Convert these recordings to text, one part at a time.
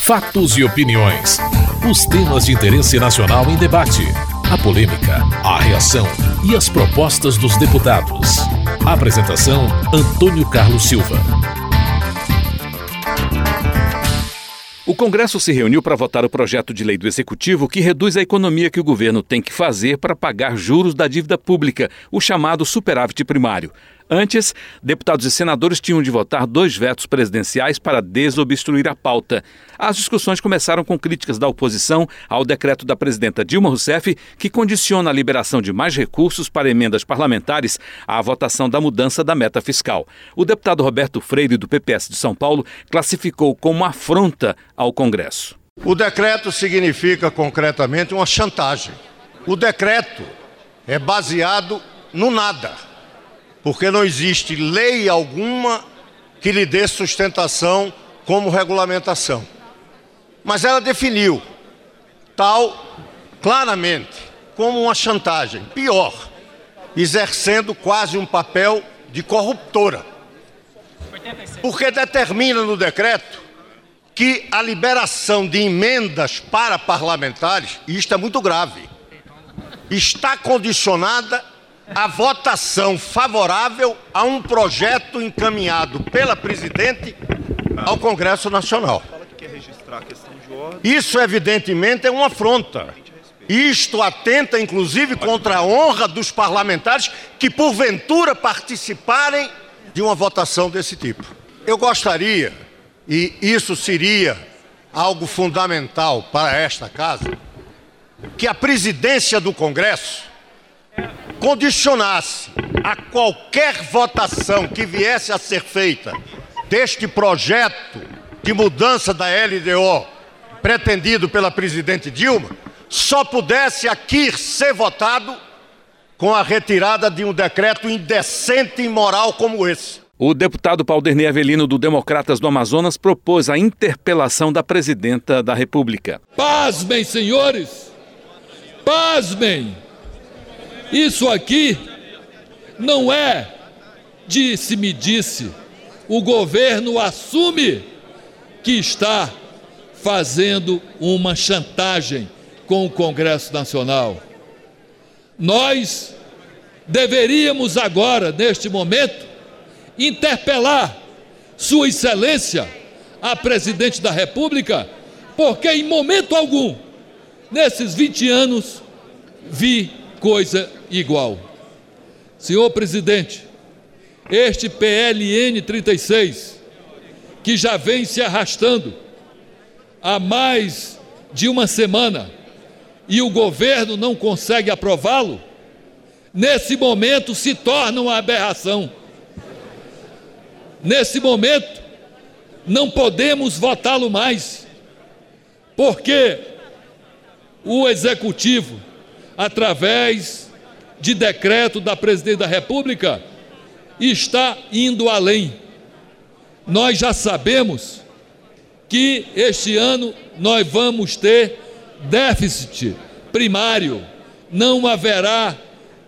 Fatos e opiniões. Os temas de interesse nacional em debate. A polêmica, a reação e as propostas dos deputados. Apresentação: Antônio Carlos Silva. O Congresso se reuniu para votar o projeto de lei do Executivo que reduz a economia que o governo tem que fazer para pagar juros da dívida pública, o chamado superávit primário. Antes, deputados e senadores tinham de votar dois vetos presidenciais para desobstruir a pauta. As discussões começaram com críticas da oposição ao decreto da presidenta Dilma Rousseff, que condiciona a liberação de mais recursos para emendas parlamentares à votação da mudança da meta fiscal. O deputado Roberto Freire, do PPS de São Paulo, classificou como afronta ao Congresso. O decreto significa concretamente uma chantagem. O decreto é baseado no nada porque não existe lei alguma que lhe dê sustentação como regulamentação. Mas ela definiu tal claramente como uma chantagem, pior, exercendo quase um papel de corruptora. Porque determina no decreto que a liberação de emendas para parlamentares, e isto é muito grave, está condicionada a votação favorável a um projeto encaminhado pela presidente ao Congresso Nacional. Isso, evidentemente, é uma afronta. Isto atenta, inclusive, contra a honra dos parlamentares que, porventura, participarem de uma votação desse tipo. Eu gostaria, e isso seria algo fundamental para esta casa, que a presidência do Congresso condicionasse a qualquer votação que viesse a ser feita deste projeto de mudança da LDO pretendido pela presidente Dilma, só pudesse aqui ser votado com a retirada de um decreto indecente e imoral como esse. O deputado Paulderney Avelino, do Democratas do Amazonas, propôs a interpelação da presidenta da República. Pasmem, senhores! Pasmem! Isso aqui não é disse-me-disse. O governo assume que está fazendo uma chantagem com o Congresso Nacional. Nós deveríamos agora, neste momento, interpelar Sua Excelência, a Presidente da República, porque em momento algum, nesses 20 anos, vi coisa igual. Senhor presidente, este PLN 36, que já vem se arrastando há mais de uma semana e o governo não consegue aprová-lo, nesse momento se torna uma aberração. Nesse momento, não podemos votá-lo mais, porque o executivo através de decreto da presidente da República, está indo além. Nós já sabemos que este ano nós vamos ter déficit primário, não haverá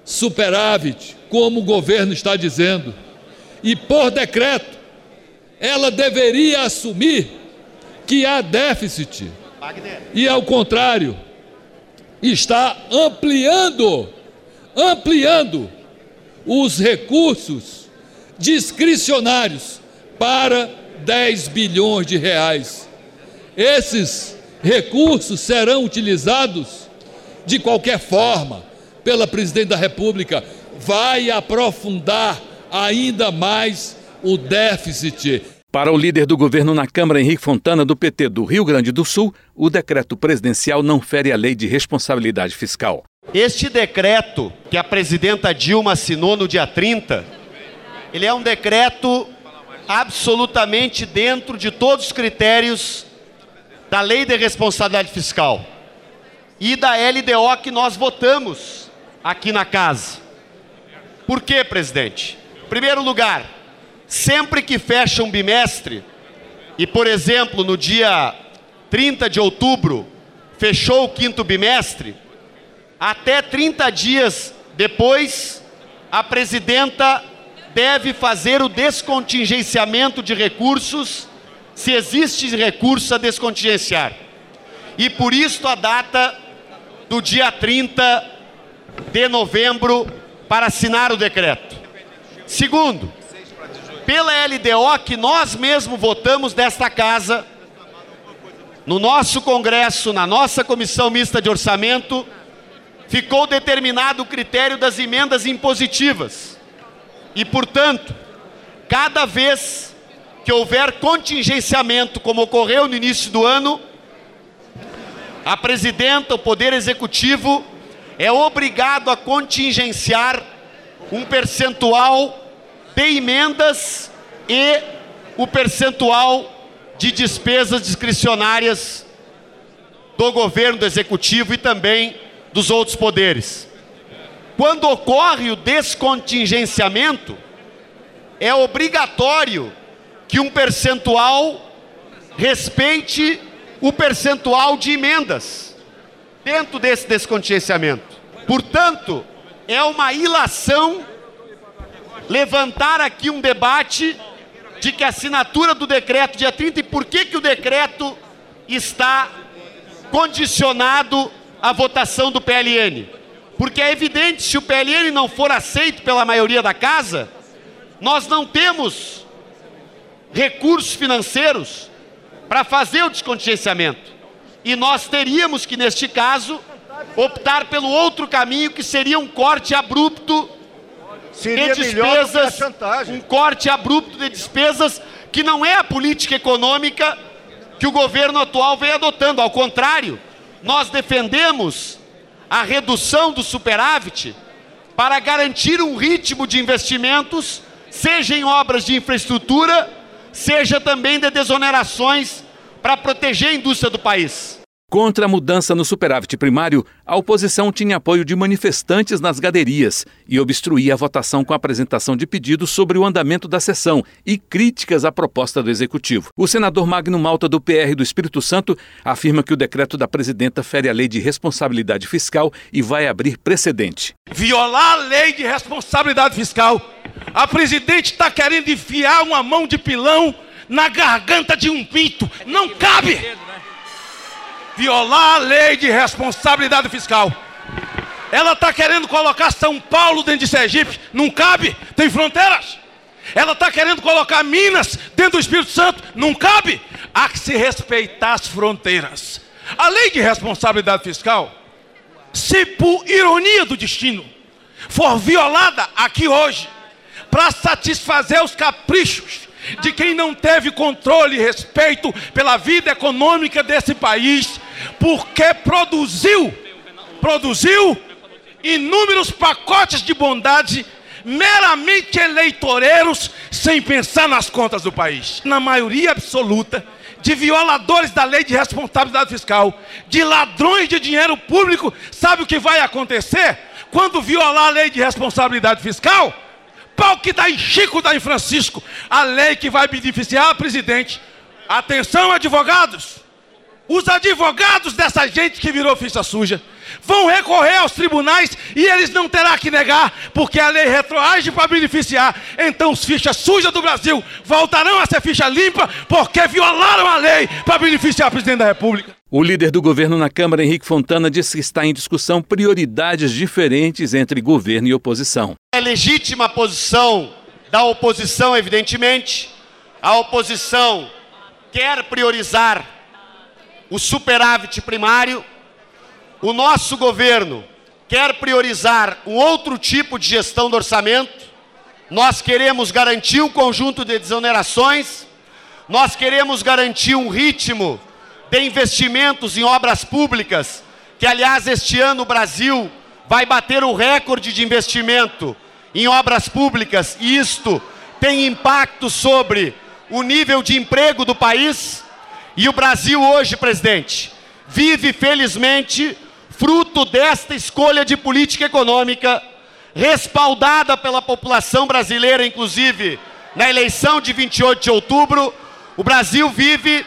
superávit, como o governo está dizendo. E por decreto, ela deveria assumir que há déficit. E ao contrário, está ampliando, ampliando os recursos discricionários para 10 bilhões de reais. Esses recursos serão utilizados de qualquer forma pela presidente da República, vai aprofundar ainda mais o déficit para o líder do governo na Câmara, Henrique Fontana, do PT do Rio Grande do Sul, o decreto presidencial não fere a lei de responsabilidade fiscal. Este decreto que a presidenta Dilma assinou no dia 30, ele é um decreto absolutamente dentro de todos os critérios da lei de responsabilidade fiscal e da LDO que nós votamos aqui na casa. Por quê, presidente? Em primeiro lugar, Sempre que fecha um bimestre, e por exemplo, no dia 30 de outubro, fechou o quinto bimestre, até 30 dias depois, a presidenta deve fazer o descontingenciamento de recursos se existe recurso a descontingenciar. E por isso a data do dia 30 de novembro para assinar o decreto. Segundo, pela LDO que nós mesmos votamos desta casa, no nosso Congresso, na nossa Comissão Mista de Orçamento, ficou determinado o critério das emendas impositivas. E, portanto, cada vez que houver contingenciamento, como ocorreu no início do ano, a presidenta, o Poder Executivo, é obrigado a contingenciar um percentual de emendas e o percentual de despesas discricionárias do governo, do executivo e também dos outros poderes. Quando ocorre o descontingenciamento, é obrigatório que um percentual respeite o percentual de emendas dentro desse descontingenciamento. Portanto, é uma ilação levantar aqui um debate de que a assinatura do decreto dia 30 e por que, que o decreto está condicionado à votação do PLN. Porque é evidente, se o PLN não for aceito pela maioria da casa, nós não temos recursos financeiros para fazer o descontingenciamento. E nós teríamos que, neste caso, optar pelo outro caminho, que seria um corte abrupto Seria de despesas, um corte abrupto de despesas, que não é a política econômica que o governo atual vem adotando. Ao contrário, nós defendemos a redução do superávit para garantir um ritmo de investimentos, seja em obras de infraestrutura, seja também de desonerações para proteger a indústria do país. Contra a mudança no superávit primário, a oposição tinha apoio de manifestantes nas gaderias e obstruía a votação com a apresentação de pedidos sobre o andamento da sessão e críticas à proposta do executivo. O senador Magno Malta, do PR do Espírito Santo, afirma que o decreto da presidenta fere a lei de responsabilidade fiscal e vai abrir precedente. Violar a lei de responsabilidade fiscal. A presidente está querendo enfiar uma mão de pilão na garganta de um pinto. Não cabe! Violar a lei de responsabilidade fiscal. Ela está querendo colocar São Paulo dentro de Sergipe, não cabe, tem fronteiras. Ela está querendo colocar Minas dentro do Espírito Santo, não cabe. Há que se respeitar as fronteiras. A lei de responsabilidade fiscal, se por ironia do destino for violada aqui hoje, para satisfazer os caprichos de quem não teve controle e respeito pela vida econômica desse país, porque produziu, produziu inúmeros pacotes de bondade meramente eleitoreiros, sem pensar nas contas do país. Na maioria absoluta de violadores da lei de responsabilidade fiscal, de ladrões de dinheiro público, sabe o que vai acontecer quando violar a lei de responsabilidade fiscal? Pau que dá em Chico, dá em Francisco. A lei que vai beneficiar a presidente. Atenção, advogados. Os advogados dessa gente que virou ficha suja vão recorrer aos tribunais e eles não terão que negar, porque a lei retroage para beneficiar. Então os fichas sujas do Brasil voltarão a ser ficha limpa porque violaram a lei para beneficiar o presidente da República. O líder do governo na Câmara, Henrique Fontana, disse que está em discussão prioridades diferentes entre governo e oposição. É legítima a posição da oposição, evidentemente. A oposição quer priorizar o superávit primário. O nosso governo quer priorizar um outro tipo de gestão do orçamento. Nós queremos garantir um conjunto de desonerações. Nós queremos garantir um ritmo de investimentos em obras públicas, que aliás este ano o Brasil vai bater o recorde de investimento em obras públicas, e isto tem impacto sobre o nível de emprego do país. E o Brasil hoje, presidente, vive felizmente fruto desta escolha de política econômica, respaldada pela população brasileira, inclusive na eleição de 28 de outubro, o Brasil vive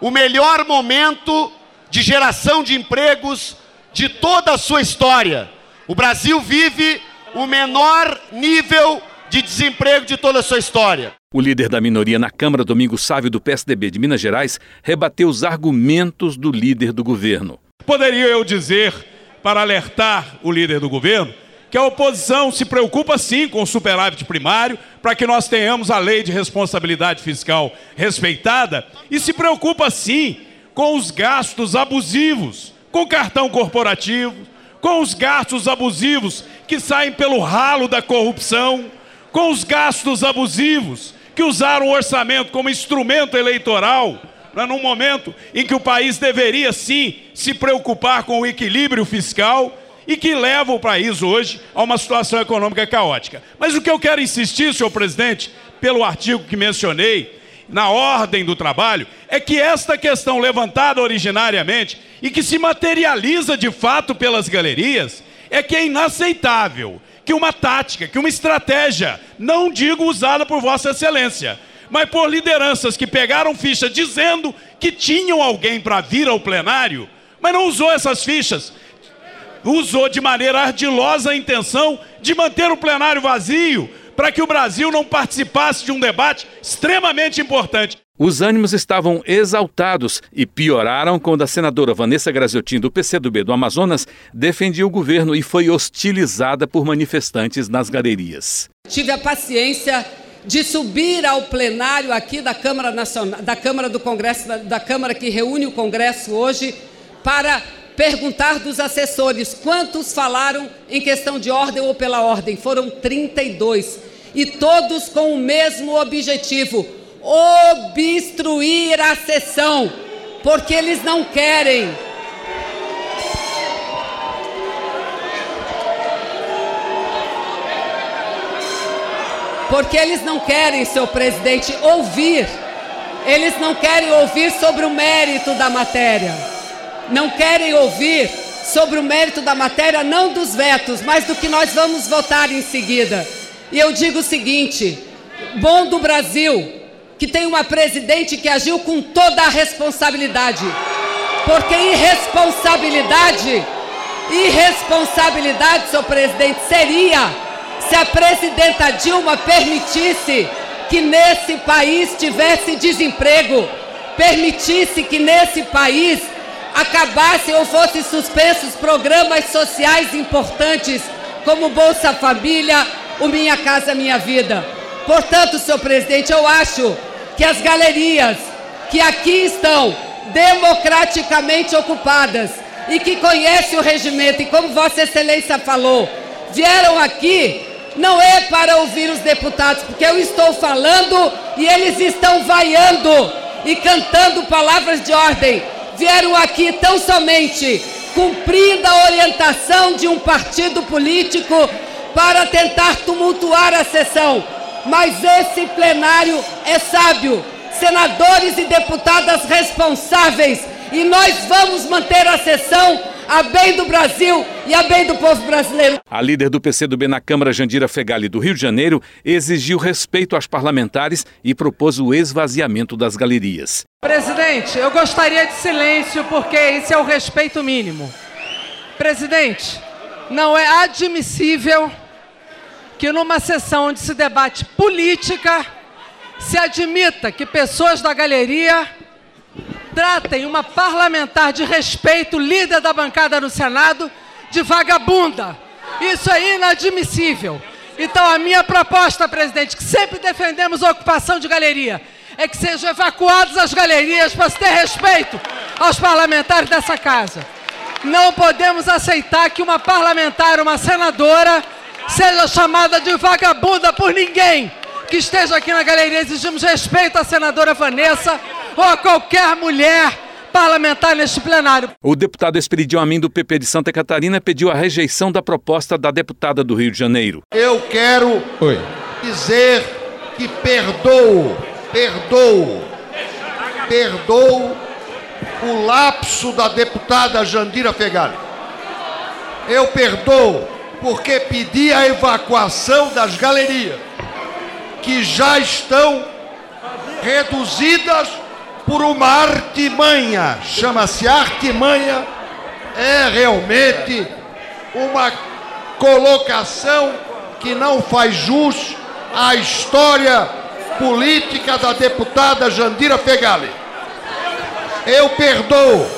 o melhor momento de geração de empregos de toda a sua história. O Brasil vive o menor nível de desemprego de toda a sua história. O líder da minoria na Câmara, Domingos Sávio, do PSDB de Minas Gerais, rebateu os argumentos do líder do governo. Poderia eu dizer, para alertar o líder do governo, que a oposição se preocupa sim com o superávit primário, para que nós tenhamos a lei de responsabilidade fiscal respeitada, e se preocupa sim com os gastos abusivos, com cartão corporativo, com os gastos abusivos que saem pelo ralo da corrupção, com os gastos abusivos que usaram o orçamento como instrumento eleitoral, né, num momento em que o país deveria sim se preocupar com o equilíbrio fiscal e que leva o país hoje a uma situação econômica caótica. Mas o que eu quero insistir, senhor presidente, pelo artigo que mencionei, na ordem do trabalho, é que esta questão levantada originariamente e que se materializa de fato pelas galerias, é que é inaceitável que uma tática, que uma estratégia, não digo usada por Vossa Excelência, mas por lideranças que pegaram ficha dizendo que tinham alguém para vir ao plenário, mas não usou essas fichas, usou de maneira ardilosa a intenção de manter o plenário vazio, para que o Brasil não participasse de um debate extremamente importante. Os ânimos estavam exaltados e pioraram quando a senadora Vanessa Graziotin, do PCdoB do Amazonas, defendia o governo e foi hostilizada por manifestantes nas galerias. Tive a paciência de subir ao plenário aqui da Câmara Nacional, da Câmara do Congresso, da, da Câmara que reúne o Congresso hoje, para perguntar dos assessores quantos falaram em questão de ordem ou pela ordem. Foram 32. E todos com o mesmo objetivo: obstruir a sessão, porque eles não querem. Porque eles não querem, senhor presidente, ouvir. Eles não querem ouvir sobre o mérito da matéria. Não querem ouvir sobre o mérito da matéria, não dos vetos, mas do que nós vamos votar em seguida. E eu digo o seguinte: bom do Brasil que tem uma presidente que agiu com toda a responsabilidade. Porque irresponsabilidade, irresponsabilidade, senhor presidente, seria se a presidenta Dilma permitisse que nesse país tivesse desemprego, permitisse que nesse país acabassem ou fossem suspensos programas sociais importantes como Bolsa Família, o Minha Casa Minha Vida. Portanto, senhor presidente, eu acho que as galerias que aqui estão democraticamente ocupadas e que conhecem o regimento e como Vossa Excelência falou, vieram aqui não é para ouvir os deputados, porque eu estou falando e eles estão vaiando e cantando palavras de ordem. Vieram aqui tão somente cumprindo a orientação de um partido político para tentar tumultuar a sessão. Mas esse plenário é sábio, senadores e deputadas responsáveis, e nós vamos manter a sessão a bem do Brasil e a bem do povo brasileiro. A líder do PCdoB na Câmara, Jandira Fegali, do Rio de Janeiro, exigiu respeito aos parlamentares e propôs o esvaziamento das galerias. Presidente, eu gostaria de silêncio porque esse é o respeito mínimo. Presidente, não é admissível que numa sessão onde se debate política, se admita que pessoas da galeria tratem uma parlamentar de respeito, líder da bancada no Senado, de vagabunda. Isso é inadmissível. Então, a minha proposta, presidente, que sempre defendemos a ocupação de galeria, é que sejam evacuadas as galerias para se ter respeito aos parlamentares dessa casa. Não podemos aceitar que uma parlamentar, uma senadora, seja chamada de vagabunda por ninguém que esteja aqui na galeria. Exigimos respeito à senadora Vanessa ou a qualquer mulher parlamentar neste plenário. O deputado Esperidião Amin do PP de Santa Catarina pediu a rejeição da proposta da deputada do Rio de Janeiro. Eu quero Oi. dizer que perdoo, perdoo, perdoo o lapso da deputada Jandira Fegali. Eu perdoo porque pedi a evacuação das galerias, que já estão reduzidas por uma artimanha, chama-se artimanha, é realmente uma colocação que não faz jus à história política da deputada Jandira Fegali. Eu perdoo,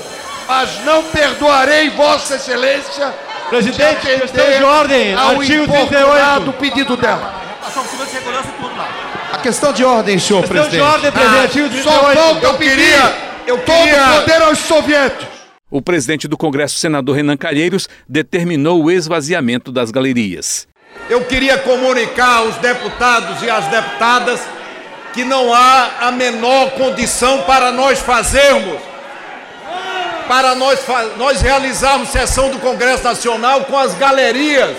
mas não perdoarei Vossa Excelência Presidente, de questão de ordem, ao artigo importunado 38. pedido dela. A questão de ordem, senhor Questão de presidente. ordem, presidente, artigo Só 38. falta eu queria, eu todo poder aos soviéticos. O presidente do Congresso, senador Renan Calheiros, determinou o esvaziamento das galerias. Eu queria comunicar aos deputados e às deputadas que não há a menor condição para nós fazermos, para nós, nós realizarmos sessão do Congresso Nacional com as galerias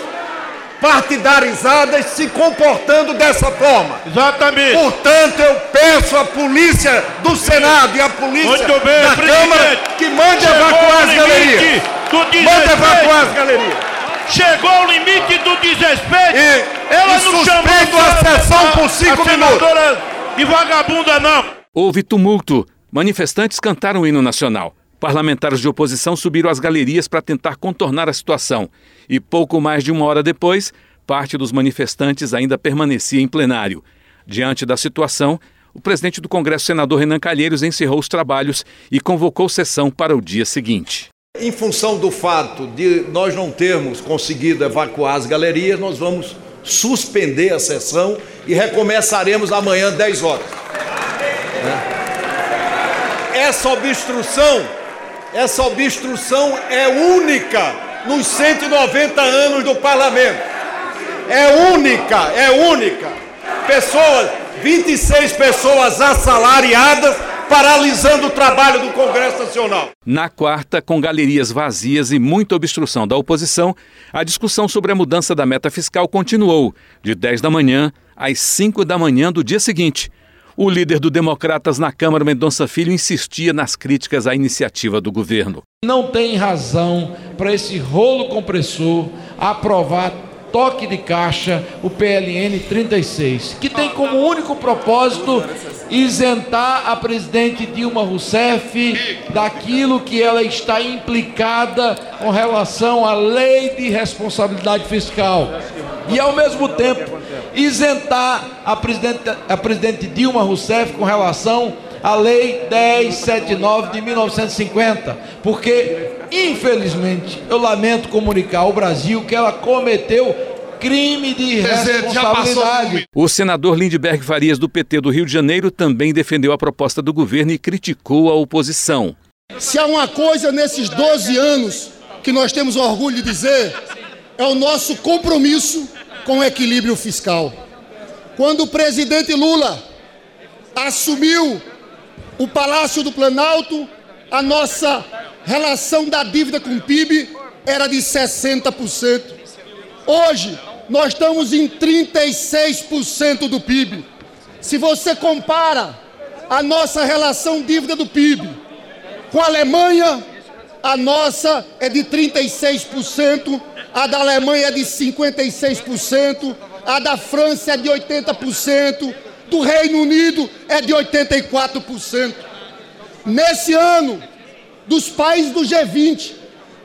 partidarizadas se comportando dessa forma. Exatamente. Portanto, eu peço à polícia do Senado e à polícia Muito bem, da. Câmara que mande Chegou evacuar o as limite galerias. do Mande evacuar as galerias. Chegou o limite do desrespeito. E- Ela e não chamou suspendo a sessão por cinco a senadora de vagabunda, não. Houve tumulto. Manifestantes cantaram o hino nacional. Parlamentares de oposição subiram às galerias para tentar contornar a situação. E pouco mais de uma hora depois, parte dos manifestantes ainda permanecia em plenário. Diante da situação, o presidente do Congresso, senador Renan Calheiros, encerrou os trabalhos e convocou sessão para o dia seguinte. Em função do fato de nós não termos conseguido evacuar as galerias, nós vamos suspender a sessão e recomeçaremos amanhã 10 horas. Né? Essa obstrução, essa obstrução é única nos 190 anos do parlamento. É única, é única. Pessoas, 26 pessoas assalariadas paralisando o trabalho do Congresso Nacional. Na quarta, com galerias vazias e muita obstrução da oposição, a discussão sobre a mudança da meta fiscal continuou, de 10 da manhã às 5 da manhã do dia seguinte. O líder do Democratas na Câmara, Mendonça Filho, insistia nas críticas à iniciativa do governo. Não tem razão para esse rolo compressor aprovar toque de caixa o PLN 36, que tem como único propósito isentar a presidente Dilma Rousseff daquilo que ela está implicada com relação à lei de responsabilidade fiscal. E ao mesmo tempo isentar a presidente, a presidente Dilma Rousseff com relação à lei 1079 de 1950, porque infelizmente eu lamento comunicar ao Brasil que ela cometeu crime de responsabilidade. O senador Lindbergh Farias, do PT do Rio de Janeiro, também defendeu a proposta do governo e criticou a oposição. Se há uma coisa nesses 12 anos que nós temos orgulho de dizer, é o nosso compromisso com o equilíbrio fiscal. Quando o presidente Lula assumiu o Palácio do Planalto, a nossa relação da dívida com o PIB era de 60%. Hoje, nós estamos em 36% do PIB. Se você compara a nossa relação dívida do PIB com a Alemanha, a nossa é de 36%, a da Alemanha é de 56%, a da França é de 80%, do Reino Unido é de 84%. Nesse ano, dos países do G20,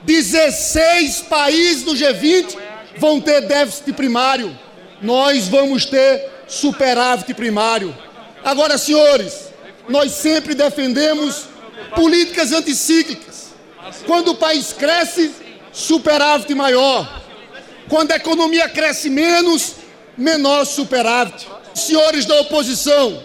16 países do G20 vão ter déficit primário. Nós vamos ter superávit primário. Agora, senhores, nós sempre defendemos políticas anticíclicas. Quando o país cresce, superávit maior. Quando a economia cresce menos, menor superávit. Senhores da oposição,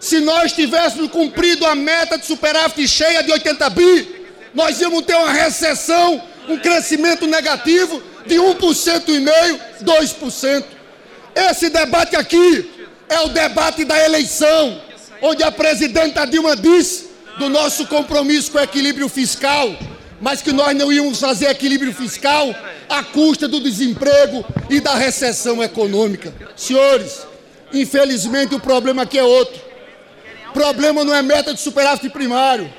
se nós tivéssemos cumprido a meta de superávit cheia de 80 bi, nós íamos ter uma recessão, um crescimento negativo de 1,5%, 2%. Esse debate aqui é o debate da eleição, onde a presidenta Dilma disse do nosso compromisso com o equilíbrio fiscal, mas que nós não íamos fazer equilíbrio fiscal à custa do desemprego e da recessão econômica. Senhores, infelizmente o problema aqui é outro. Problema não é meta de superávit primário,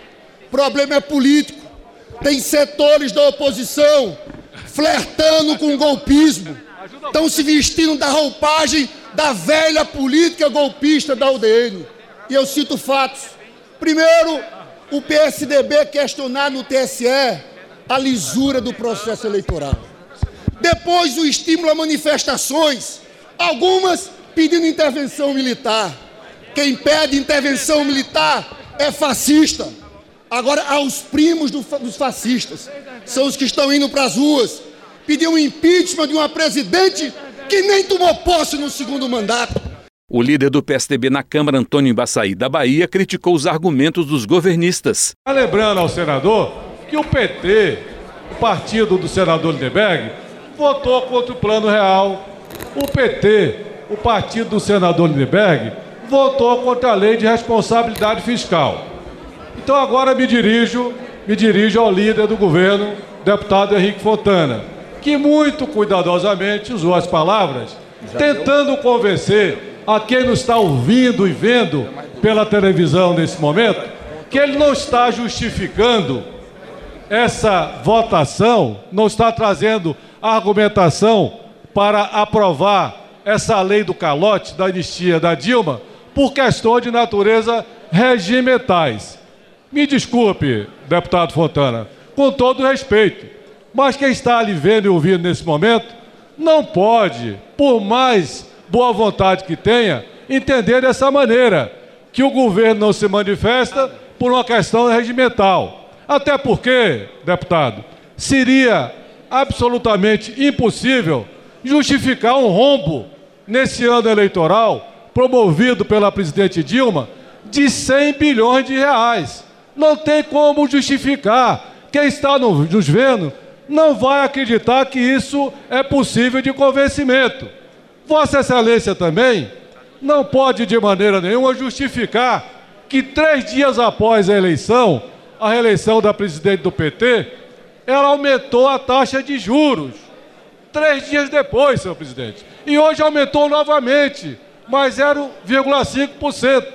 problema é político. Tem setores da oposição flertando com o golpismo, estão se vestindo da roupagem da velha política golpista da UDN. E eu cito fatos. Primeiro, o PSDB questionar no TSE a lisura do processo eleitoral. Depois, o estímulo a manifestações, algumas pedindo intervenção militar. Quem pede intervenção militar é fascista. Agora, aos primos do, dos fascistas, são os que estão indo para as ruas pedir um impeachment de uma presidente que nem tomou posse no segundo mandato. O líder do PSDB na Câmara, Antônio Embaçaí, da Bahia, criticou os argumentos dos governistas. Tá lembrando ao senador que o PT, o partido do senador Lindenberg, votou contra o Plano Real. O PT, o partido do senador Lindenberg, votou contra a lei de responsabilidade fiscal. Então agora me dirijo, me dirijo ao líder do governo, deputado Henrique Fontana, que muito cuidadosamente usou as palavras, tentando convencer a quem nos está ouvindo e vendo pela televisão nesse momento, que ele não está justificando essa votação, não está trazendo argumentação para aprovar essa lei do calote, da anistia da Dilma, por questões de natureza regimentais. Me desculpe, deputado Fontana, com todo respeito, mas quem está ali vendo e ouvindo nesse momento não pode, por mais boa vontade que tenha, entender dessa maneira que o governo não se manifesta por uma questão regimental. Até porque, deputado, seria absolutamente impossível justificar um rombo nesse ano eleitoral promovido pela presidente Dilma de 100 bilhões de reais. Não tem como justificar. Quem está nos vendo não vai acreditar que isso é possível de convencimento. Vossa Excelência também não pode de maneira nenhuma justificar que três dias após a eleição, a reeleição da presidente do PT, ela aumentou a taxa de juros. Três dias depois, senhor presidente. E hoje aumentou novamente mais 0,5%.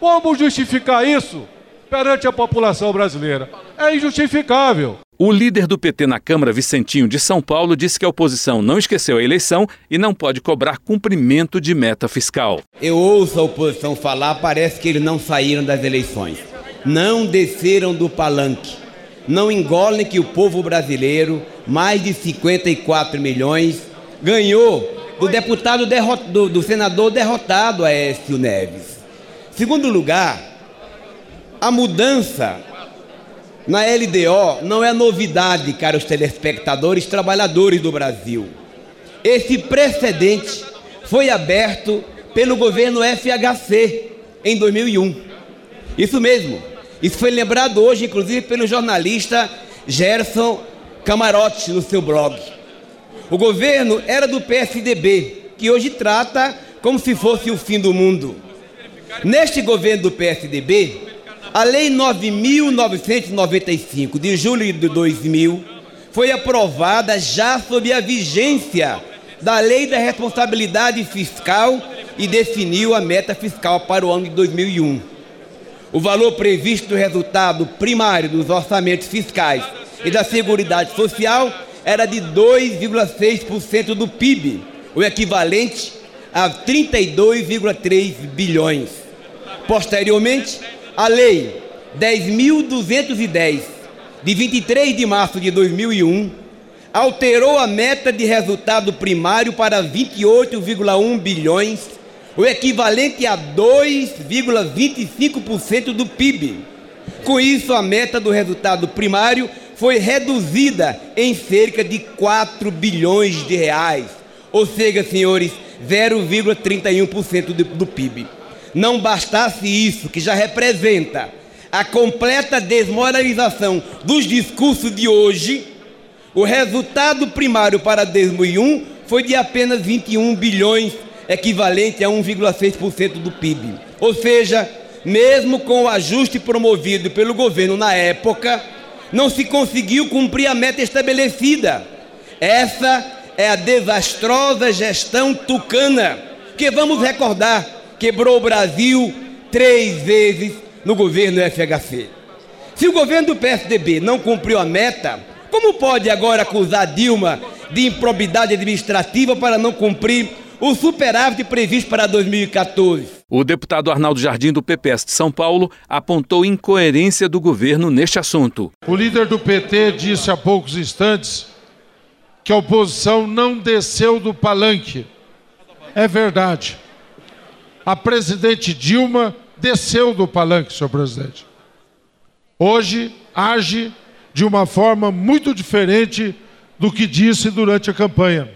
Como justificar isso perante a população brasileira? É injustificável. O líder do PT na Câmara, Vicentinho de São Paulo, disse que a oposição não esqueceu a eleição e não pode cobrar cumprimento de meta fiscal. Eu ouço a oposição falar, parece que eles não saíram das eleições. Não desceram do palanque. Não engolem que o povo brasileiro, mais de 54 milhões, ganhou do deputado do, do senador derrotado Aécio Neves. Segundo lugar, a mudança na LDO não é novidade, caros telespectadores, trabalhadores do Brasil. Esse precedente foi aberto pelo governo FHC em 2001. Isso mesmo. Isso foi lembrado hoje, inclusive, pelo jornalista Gerson Camarote no seu blog. O governo era do PSDB, que hoje trata como se fosse o fim do mundo. Neste governo do PSDB, a Lei 9.995 de julho de 2000 foi aprovada já sob a vigência da Lei da Responsabilidade Fiscal e definiu a meta fiscal para o ano de 2001. O valor previsto do resultado primário dos orçamentos fiscais e da Seguridade Social era de 2,6% do PIB, o equivalente a 32,3 bilhões. Posteriormente, a Lei 10.210, de 23 de março de 2001, alterou a meta de resultado primário para 28,1 bilhões, o equivalente a 2,25% do PIB. Com isso, a meta do resultado primário foi reduzida em cerca de 4 bilhões de reais, ou seja, senhores, 0,31% do, PIB. Não bastasse isso, que já representa a completa desmoralização dos discursos de hoje, o resultado primário para 2001 foi de apenas 21 bilhões, equivalente a 1,6% do PIB. Ou seja, mesmo com o ajuste promovido pelo governo na época, não se conseguiu cumprir a meta estabelecida. Essa é a desastrosa gestão tucana, que vamos recordar, quebrou o Brasil três vezes no governo FHC. Se o governo do PSDB não cumpriu a meta, como pode agora acusar Dilma de improbidade administrativa para não cumprir o superávit previsto para 2014? O deputado Arnaldo Jardim, do PPS de São Paulo, apontou incoerência do governo neste assunto. O líder do PT disse há poucos instantes que a oposição não desceu do palanque. É verdade. a presidente Dilma desceu do palanque, senhor presidente. Hoje age de uma forma muito diferente do que disse durante a campanha.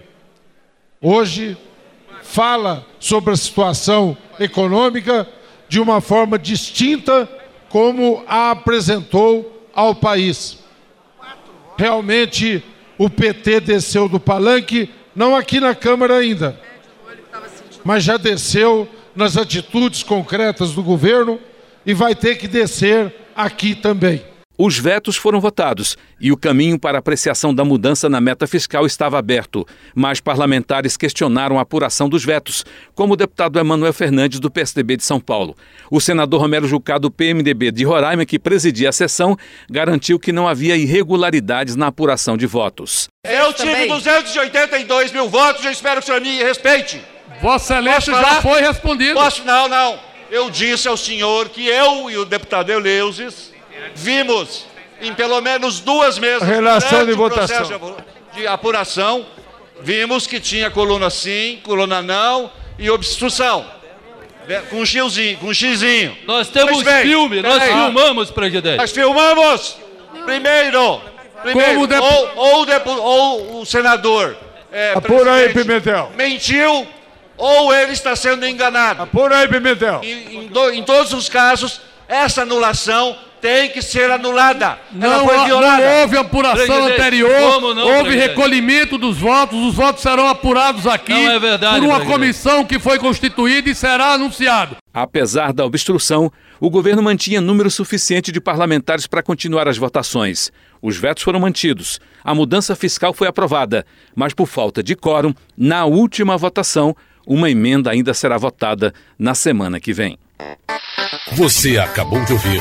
Hoje fala sobre a situação econômica de uma forma distinta como a apresentou ao país. Realmente o PT desceu do palanque, não aqui na Câmara ainda, mas já desceu nas atitudes concretas do governo e vai ter que descer aqui também. Os vetos foram votados e o caminho para apreciação da mudança na meta fiscal estava aberto, mas parlamentares questionaram a apuração dos vetos, como o deputado Emanuel Fernandes, do PSDB de São Paulo. O senador Romero Jucá, do PMDB de Roraima, que presidia a sessão, garantiu que não havia irregularidades na apuração de votos. Eu tive 282 mil votos, eu espero que o senhor me respeite. Vossa Excelência já foi respondido. Posso? Não, não. Eu disse ao senhor que eu e o deputado Eleusis vimos em pelo menos duas mesas relação de votação de, apuração, vimos que tinha coluna sim, coluna não e obstrução. Com um xizinho, com um xizinho. Nós temos bem, filme, nós aí, filmamos, presidente. Nós filmamos. Primeiro, primeiro Como ou, ou, ou, o senador é, Apura aí, Pimentel. mentiu ou ele está sendo enganado. Apura aí, Pimentel. Em, em, do, em todos os casos, essa anulação tem que ser anulada. Não, Ela foi violada. Não houve apuração anterior, não, houve presidente? recolhimento dos votos, os votos serão apurados aqui é verdade, por uma presidente. comissão que foi constituída e será anunciado. Apesar da obstrução, o governo mantinha número suficiente de parlamentares para continuar as votações. Os vetos foram mantidos. A mudança fiscal foi aprovada, mas por falta de quórum, na última votação, uma emenda ainda será votada na semana que vem. Você acabou de ouvir